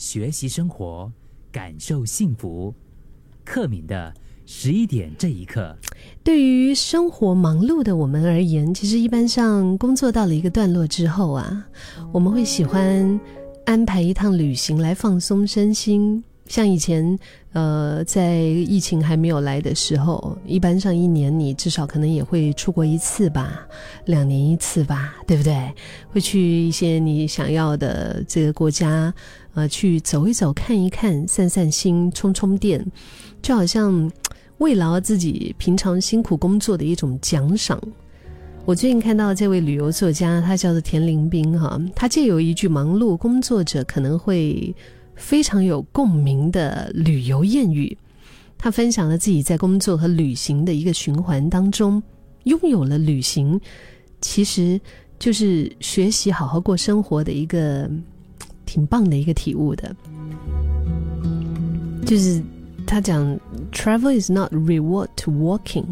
学习生活，感受幸福。克敏的十一点这一刻，对于生活忙碌的我们而言，其实一般上工作到了一个段落之后啊，我们会喜欢安排一趟旅行来放松身心。像以前，呃，在疫情还没有来的时候，一般上一年你至少可能也会出国一次吧，两年一次吧，对不对？会去一些你想要的这个国家，呃，去走一走、看一看、散散心、充充电，就好像慰劳自己平常辛苦工作的一种奖赏。我最近看到这位旅游作家，他叫做田林斌哈，他借由一句“忙碌工作者可能会”。非常有共鸣的旅游谚语，他分享了自己在工作和旅行的一个循环当中，拥有了旅行，其实就是学习好好过生活的一个挺棒的一个体悟的。就是他讲，travel is not reward to walking,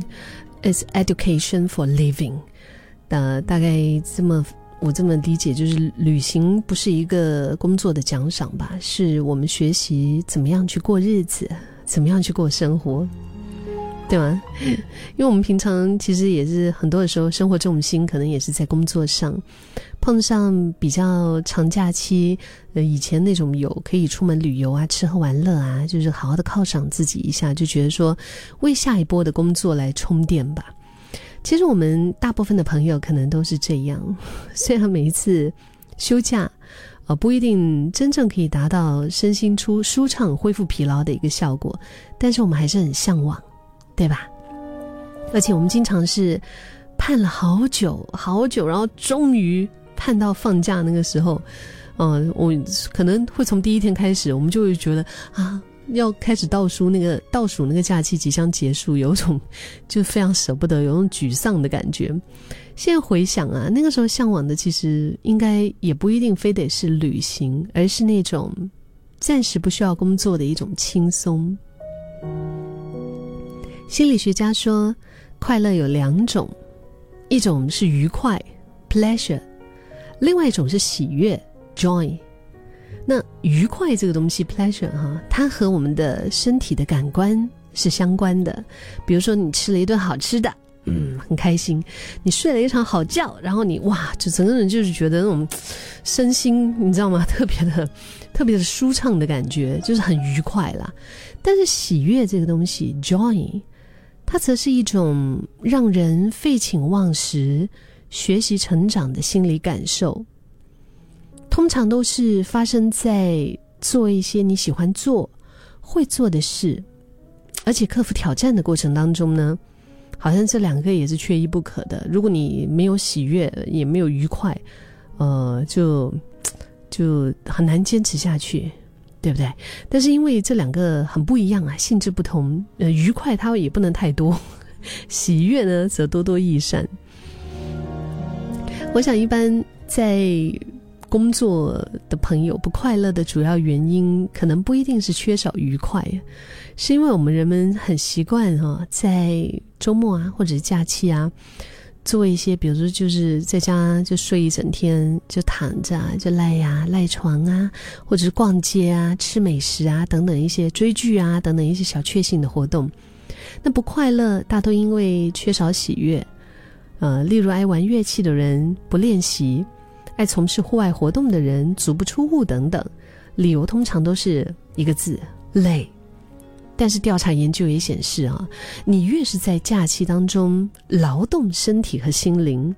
it's education for living。呃，大概这么。我这么理解，就是旅行不是一个工作的奖赏吧？是我们学习怎么样去过日子，怎么样去过生活，对吗？因为我们平常其实也是很多的时候，生活重心可能也是在工作上。碰上比较长假期，呃，以前那种有可以出门旅游啊、吃喝玩乐啊，就是好好的犒赏自己一下，就觉得说为下一波的工作来充电吧。其实我们大部分的朋友可能都是这样，虽然每一次休假，呃，不一定真正可以达到身心出舒畅、恢复疲劳的一个效果，但是我们还是很向往，对吧？而且我们经常是盼了好久好久，然后终于盼到放假那个时候，嗯，我可能会从第一天开始，我们就会觉得啊。要开始倒数，那个倒数那个假期即将结束，有种就非常舍不得，有种沮丧的感觉。现在回想啊，那个时候向往的其实应该也不一定非得是旅行，而是那种暂时不需要工作的一种轻松。心理学家说，快乐有两种，一种是愉快 （pleasure），另外一种是喜悦 （joy）。那愉快这个东西，pleasure 哈，它和我们的身体的感官是相关的。比如说，你吃了一顿好吃的，嗯，很开心；你睡了一场好觉，然后你哇，就整个人就是觉得那种身心，你知道吗？特别的、特别的舒畅的感觉，就是很愉快啦。但是喜悦这个东西，joy，它则是一种让人废寝忘食、学习成长的心理感受。通常都是发生在做一些你喜欢做、会做的事，而且克服挑战的过程当中呢，好像这两个也是缺一不可的。如果你没有喜悦，也没有愉快，呃，就就很难坚持下去，对不对？但是因为这两个很不一样啊，性质不同，呃，愉快它也不能太多，喜悦呢则多多益善。我想一般在。工作的朋友不快乐的主要原因，可能不一定是缺少愉快，是因为我们人们很习惯哈，在周末啊或者假期啊，做一些，比如说就是在家就睡一整天，就躺着啊就赖呀赖床啊，或者是逛街啊、吃美食啊等等一些追剧啊等等一些小确幸的活动。那不快乐大多因为缺少喜悦，呃，例如爱玩乐器的人不练习。爱从事户外活动的人足不出户等等，理由通常都是一个字累。但是调查研究也显示啊，你越是在假期当中劳动身体和心灵，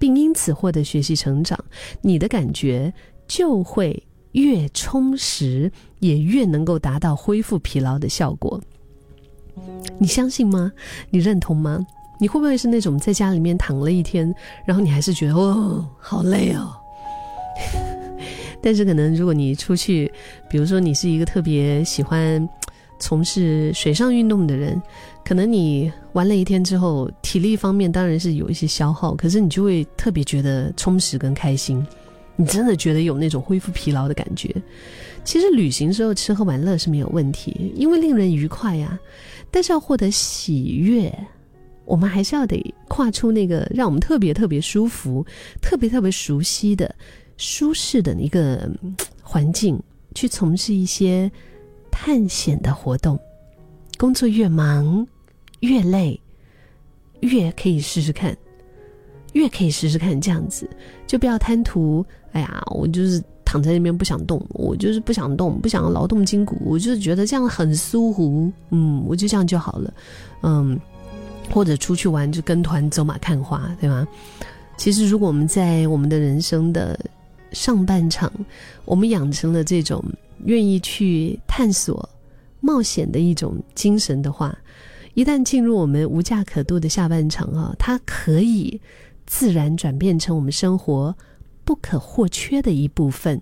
并因此获得学习成长，你的感觉就会越充实，也越能够达到恢复疲劳的效果。你相信吗？你认同吗？你会不会是那种在家里面躺了一天，然后你还是觉得哦，好累哦？但是可能，如果你出去，比如说你是一个特别喜欢从事水上运动的人，可能你玩了一天之后，体力方面当然是有一些消耗，可是你就会特别觉得充实跟开心，你真的觉得有那种恢复疲劳的感觉。其实旅行时候吃喝玩乐是没有问题，因为令人愉快呀。但是要获得喜悦，我们还是要得跨出那个让我们特别特别舒服、特别特别熟悉的。舒适的一个环境，去从事一些探险的活动。工作越忙越累，越可以试试看，越可以试试看这样子，就不要贪图。哎呀，我就是躺在那边不想动，我就是不想动，不想劳动筋骨，我就是觉得这样很舒服。嗯，我就这样就好了。嗯，或者出去玩就跟团走马看花，对吗？其实，如果我们在我们的人生的上半场，我们养成了这种愿意去探索。冒险的一种精神的话，一旦进入我们无价可度的下半场啊，它可以自然转变成我们生活不可或缺的一部分。